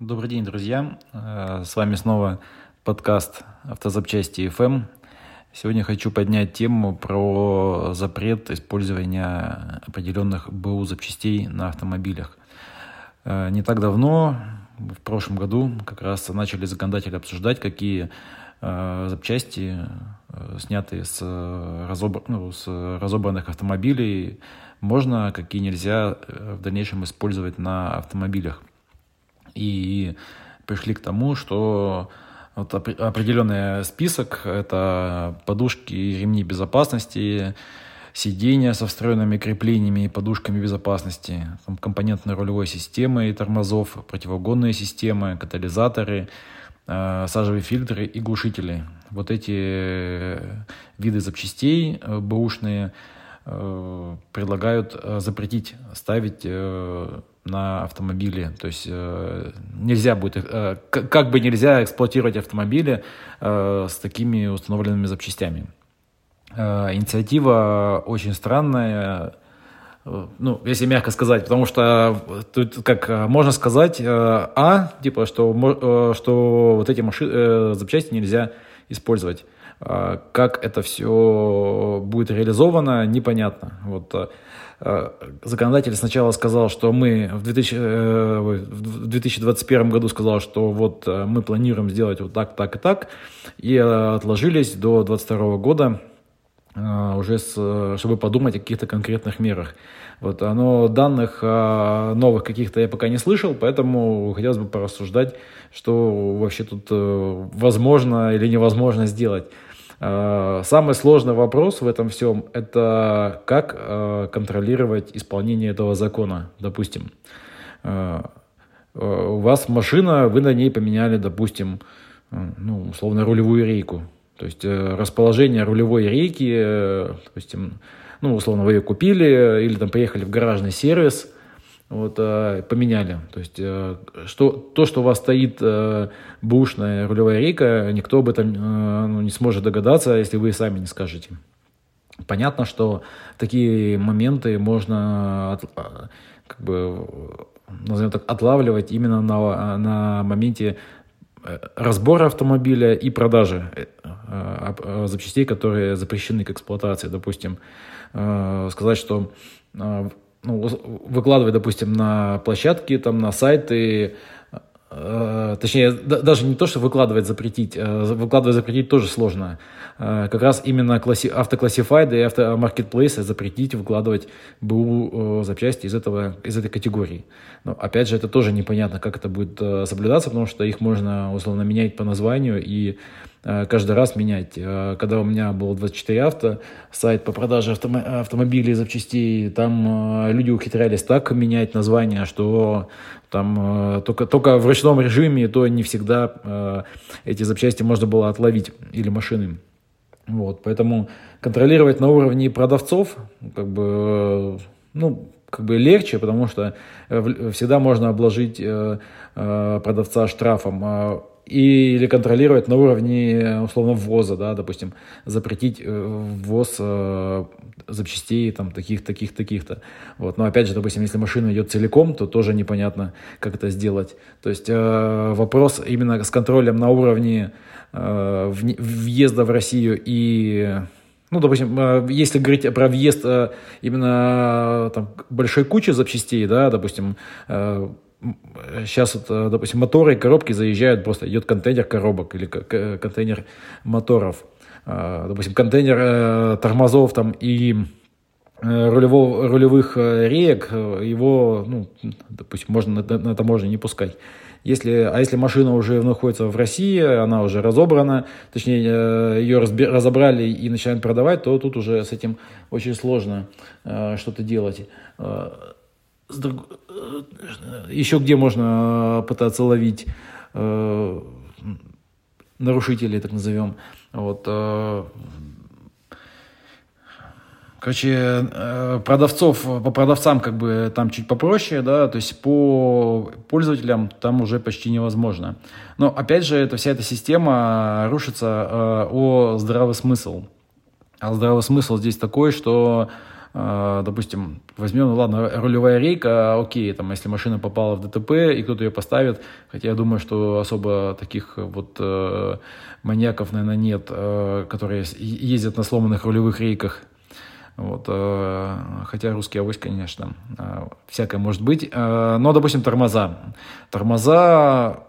Добрый день, друзья. Э, с вами снова подкаст «Автозапчасти FM». Сегодня хочу поднять тему про запрет использования определенных БУ запчастей на автомобилях. Э, не так давно, в прошлом году, как раз начали законодатели обсуждать, какие э, запчасти, снятые с, разобр... ну, с разобранных автомобилей, можно, какие нельзя в дальнейшем использовать на автомобилях и пришли к тому, что вот определенный список – это подушки и ремни безопасности, сиденья со встроенными креплениями и подушками безопасности, компонентной рулевой системы и тормозов, противогонные системы, катализаторы, э, сажевые фильтры и глушители. Вот эти виды запчастей э, бэушные э, предлагают запретить ставить на автомобили. То есть э, нельзя будет, э, как бы нельзя эксплуатировать автомобили э, с такими установленными запчастями. Инициатива очень странная, ну, если мягко сказать, потому что тут, как можно сказать, а, типа, что, что вот эти машины, запчасти нельзя использовать. Э, как это все будет реализовано, непонятно. Вот, э, Э, законодатель сначала сказал, что мы в, 2000, э, в 2021 году сказал, что вот мы планируем сделать вот так, так и так, и отложились до 2022 года уже с, чтобы подумать о каких-то конкретных мерах. Вот, но данных новых каких-то я пока не слышал, поэтому хотелось бы порассуждать, что вообще тут возможно или невозможно сделать. Э, самый сложный вопрос в этом всем – это как э, контролировать исполнение этого закона, допустим. Э, у вас машина, вы на ней поменяли, допустим, ну, условно, рулевую рейку. То есть расположение рулевой рейки, допустим, ну, условно, вы ее купили или там приехали в гаражный сервис – вот, э, поменяли. То есть э, что, то, что у вас стоит э, бушная рулевая рейка, никто об этом ну, не сможет догадаться, если вы сами не скажете. Понятно, что такие моменты можно как бы, назовем так, отлавливать именно на, на моменте разбора автомобиля и продажи запчастей, которые запрещены к эксплуатации. Допустим, сказать, что ну, выкладывать, допустим, на площадки, там, на сайты, э, точнее, да, даже не то, что выкладывать запретить, э, выкладывать запретить тоже сложно. Э, как раз именно класси, автоклассифайды и автомаркетплейсы запретить выкладывать БУ э, запчасти из, этого, из этой категории. Но опять же, это тоже непонятно, как это будет э, соблюдаться, потому что их можно условно менять по названию и каждый раз менять. Э, когда у меня был 24 авто, сайт по продаже автом автомобилей и запчастей, там э, люди ухитрялись так менять название, что там только, только в ручном режиме, то не всегда эти запчасти можно было отловить или машины. Вот, поэтому контролировать на уровне продавцов, как бы, ну, как бы легче, потому что всегда можно обложить продавца штрафом. А или контролировать на уровне, условно, ввоза, да, допустим, запретить э, ввоз э, запчастей там таких, таких, таких-то. Вот. Но опять же, допустим, если машина идет целиком, то тоже непонятно, как это сделать. То есть э, вопрос именно с контролем на уровне э, въезда в Россию и ну, допустим, э, если говорить про въезд э, именно там, большой кучи запчастей, да, допустим, сейчас, вот, э, допустим, моторы и коробки заезжают, просто идет контейнер коробок или контейнер моторов. А, допустим, контейнер э, тормозов там и э, рулевого, рулевых реек, его, ну, допустим, можно на, на таможне не пускать. Если, а если машина уже находится в России, она уже разобрана, точнее, ее разби, разобрали и начинают продавать, то тут уже с этим очень сложно что-то делать еще где можно пытаться ловить э, нарушителей, так назовем. Вот, э, короче, э, продавцов, по продавцам как бы там чуть попроще, да, то есть по пользователям там уже почти невозможно. Но опять же, эта вся эта система рушится э, о здравый смысл. А здравый смысл здесь такой, что допустим, возьмем, ну ладно, рулевая рейка, окей, там, если машина попала в ДТП и кто-то ее поставит, хотя я думаю, что особо таких вот э, маньяков, наверное, нет, э, которые ездят на сломанных рулевых рейках, вот, э, хотя русский авось, конечно, э, всякое может быть. Э, но, допустим, тормоза. Тормоза,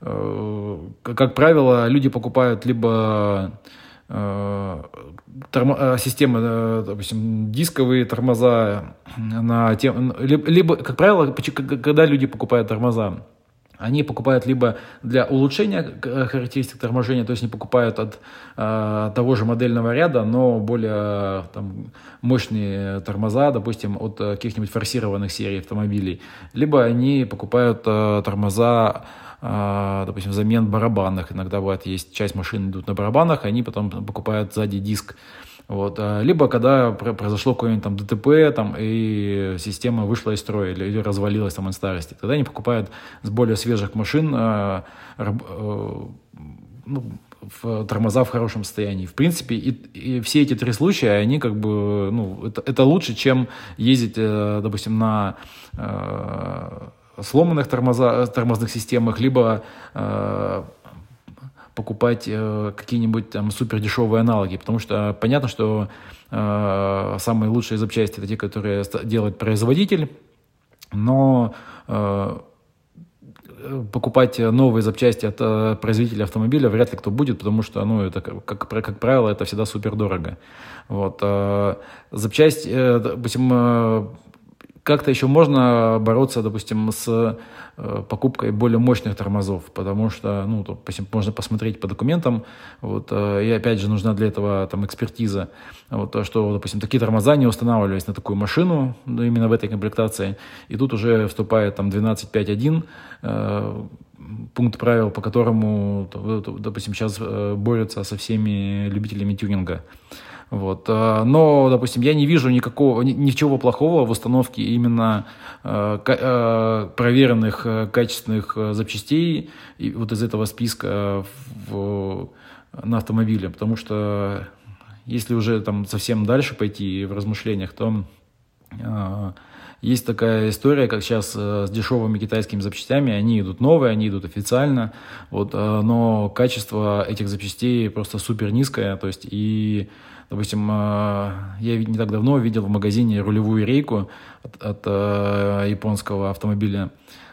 э, как правило, люди покупают либо тормо, э, системы, э, допустим, дисковые тормоза, на тем, либо, как правило, когда люди покупают тормоза, они покупают либо для улучшения характеристик торможения, то есть не покупают от э, того же модельного ряда, но более там, мощные тормоза, допустим, от каких-нибудь форсированных серий автомобилей, либо они покупают э, тормоза допустим, замен барабанных. Иногда бывает, есть часть машин идут на барабанах, они потом покупают сзади диск. Вот. А, либо когда произошло какое-нибудь там ДТП, там, и система вышла из строя или, или развалилась там от старости, тогда они покупают с более свежих машин э, э, ну, в тормоза в хорошем состоянии. В принципе, и, и все эти три случая, они как бы, ну, это, это лучше, чем ездить, э, допустим, на э, сломанных тормоза, тормозных системах, либо э, покупать э, какие-нибудь там супер дешевые аналоги, потому что понятно, что э, самые лучшие запчасти это те, которые делает производитель, но э, покупать новые запчасти от э, производителя автомобиля вряд ли кто будет, потому что, ну, это, как, как, как правило, это всегда супер дорого. Вот. Э, запчасть, э, допустим, как-то еще можно бороться, допустим, с э, покупкой более мощных тормозов, потому что, ну, допустим, можно посмотреть по документам, вот, э, и опять же нужна для этого там экспертиза, вот, что, допустим, такие тормоза не устанавливались на такую машину, ну, именно в этой комплектации, и тут уже вступает там 12.5.1, э, пункт правил, по которому, допустим, сейчас борются со всеми любителями тюнинга. Вот. Э, но, допустим, я не вижу никакого, ничего плохого в установке именно э, э, проверенных качественных запчастей вот из этого списка в, на автомобиле, потому что если уже там совсем дальше пойти в размышлениях, то есть такая история, как сейчас с дешевыми китайскими запчастями, они идут новые, они идут официально, вот, но качество этих запчастей просто супер низкое, то есть и Допустим, э, я не так давно видел в магазине рулевую рейку от, от э, японского автомобиля,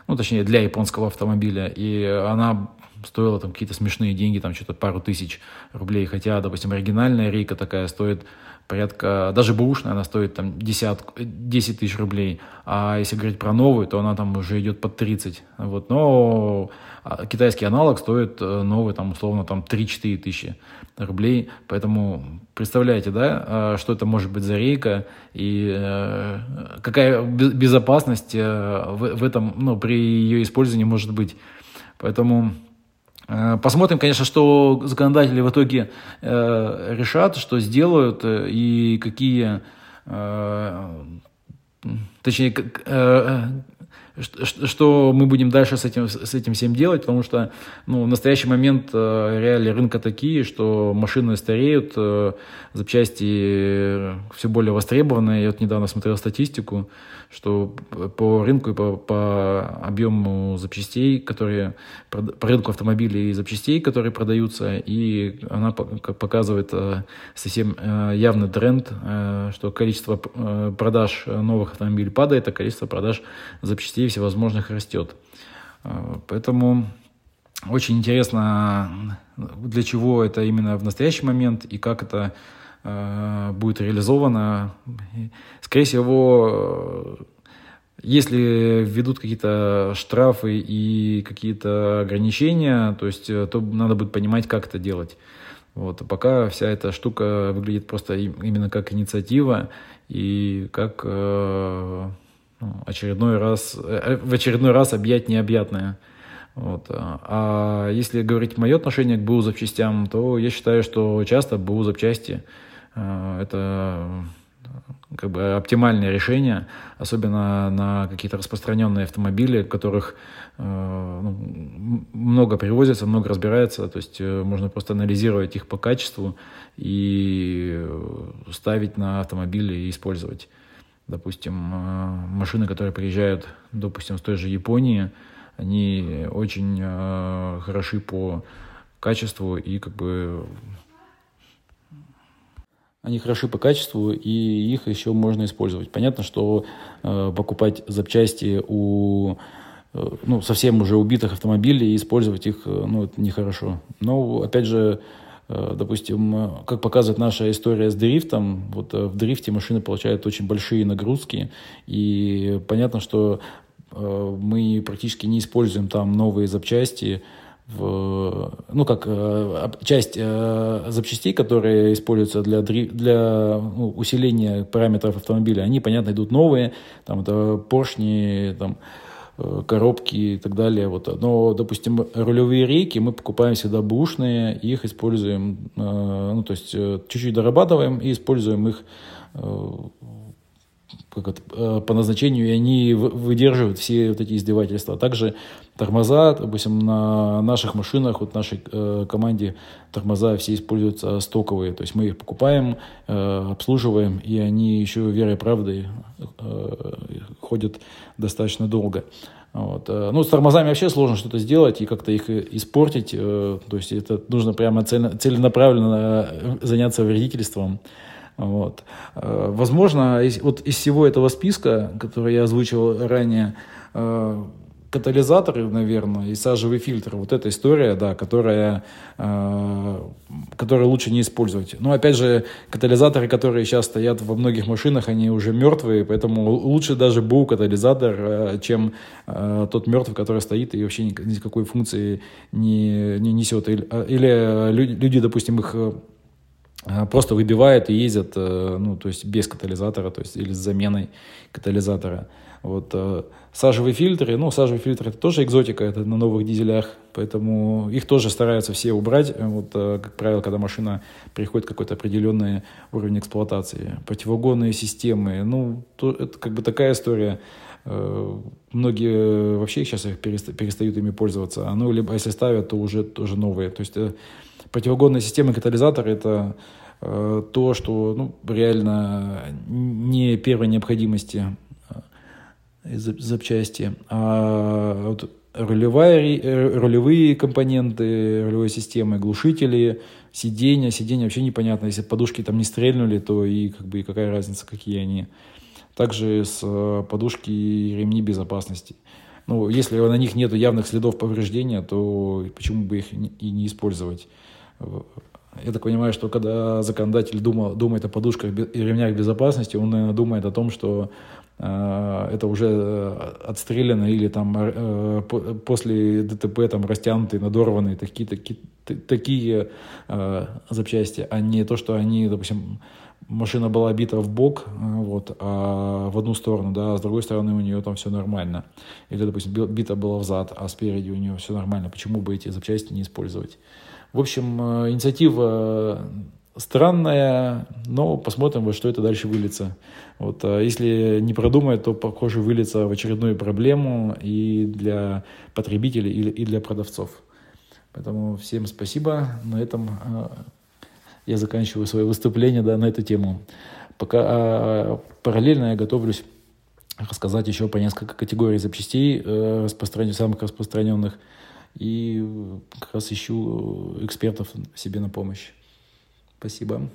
ну, точнее, для японского автомобиля, и она стоила там какие-то смешные деньги, там что-то пару тысяч рублей, хотя, допустим, оригинальная рейка такая стоит порядка, даже бэушная, она стоит там 10, 10 тысяч рублей, а если говорить про новую, то она там уже идет под 30, вот, но а китайский аналог стоит э, новый, там, условно, там 3-4 тысячи рублей. Поэтому представляете, да, а, что это может быть за рейка и э, какая безопасность э, в этом, ну, при ее использовании может быть. Поэтому Посмотрим, конечно, что законодатели в итоге решат, что сделают и какие, точнее, что мы будем дальше с этим, с этим всем делать, потому что ну, в настоящий момент э, реалии рынка такие, что машины стареют, э, запчасти все более востребованы. Я вот недавно смотрел статистику, что по рынку и по, по объему запчастей, которые по рынку автомобилей и запчастей, которые продаются, и она показывает э, совсем явный тренд, что количество продаж новых автомобилей падает, а количество продаж запчастей всевозможных растет. Э, поэтому очень интересно, для чего это именно в настоящий момент и как это э, будет реализовано. Скорее всего, если введут какие-то штрафы и какие-то ограничения, то есть э, то надо будет понимать, как это делать. Вот. А пока вся эта штука выглядит просто именно как инициатива и как очередной раз, э, в очередной раз объять необъятное. Вот. А если говорить мое отношение к БУ запчастям, то я считаю, что часто БУ запчасти э, это как бы оптимальное решение, особенно на какие-то распространенные автомобили, которых э, ну, много привозится, много разбирается, то есть э, можно просто анализировать их по качеству и ставить на автомобили и использовать. Допустим, машины, которые приезжают, допустим, с той же Японии, они очень хороши по качеству и как бы они хороши по качеству, и их еще можно использовать. Понятно, что э, покупать запчасти у э, ну, совсем уже убитых автомобилей и использовать их, э, ну, это нехорошо. Но, опять же, э, допустим, как показывает наша история с дрифтом, вот э, в дрифте машины получают очень большие нагрузки, и понятно, что э, мы практически не используем там новые запчасти, в, ну, как э, часть э, запчастей, которые используются для, для ну, усиления параметров автомобиля, они, понятно, идут новые, там это поршни, там, э, коробки и так далее. Вот. Но, допустим, рулевые рейки мы покупаем всегда бушные, их используем, ну, то есть чуть-чуть дорабатываем и используем их как это, э, по назначению, и они выдерживают все вот эти издевательства. Также тормоза, допустим, на наших машинах, вот нашей э, команде тормоза все используются стоковые, то есть мы их покупаем, э, обслуживаем, и они еще верой и правдой э, ходят достаточно долго. Вот. Э, ну, с тормозами вообще сложно что-то сделать и как-то их испортить. Э, то есть это нужно прямо целенаправленно заняться вредительством. Вот. Э, возможно, вот из всего этого списка, который я озвучил ранее, э, катализаторы, наверное, и сажевый фильтр. Вот эта история, да, которая, э, которую лучше не использовать. Но опять же, катализаторы, которые сейчас стоят во многих машинах, они уже мертвые, поэтому лучше даже БУ катализатор, чем тот мертвый, который стоит и вообще никакой функции не, не несет. Или, или люди, допустим, их просто выбивают и ездят, э, ну, то есть без катализатора, то есть или с заменой катализатора. Вот э, сажевые фильтры, ну, сажевый фильтр это тоже экзотика, это на новых дизелях, поэтому их тоже стараются все убрать, вот, э, как правило, когда машина приходит какой-то определенный уровень эксплуатации. Противогонные системы, ну, то, это как бы такая история, многие вообще сейчас их перестают ими пользоваться, а ну, либо если ставят, то уже тоже новые, то есть противогонная система катализатора – это э, то, что ну, реально не первой необходимости э, запчасти, а вот рулевая, э, рулевые компоненты рулевой системы, глушители, сиденья. Сиденья вообще непонятно. Если подушки там не стрельнули, то и, как бы, и какая разница, какие они. Также с э, подушки и ремни безопасности. Ну, если на них нет явных следов повреждения, то почему бы их и не использовать? Я так понимаю, что когда законодатель думал, думает о подушках и ремнях безопасности, он, наверное, думает о том, что э, это уже э, отстреляно или там э, после ДТП там растянутые, надорванные такие, такие, такие э, запчасти, а не то, что они, допустим, машина была бита в бок, э, вот, а в одну сторону, да, а с другой стороны у нее там все нормально. Или, допустим, бита была в зад, а спереди у нее все нормально. Почему бы эти запчасти не использовать? В общем, э, инициатива странная, но посмотрим, во что это дальше выльется. Вот, а если не продумать, то, похоже, выльется в очередную проблему и для потребителей, и для продавцов. Поэтому всем спасибо. На этом э, я заканчиваю свое выступление да, на эту тему. Пока а, параллельно я готовлюсь рассказать еще по несколько категорий запчастей, э, распространенных, самых распространенных – и как раз ищу экспертов себе на помощь. Спасибо.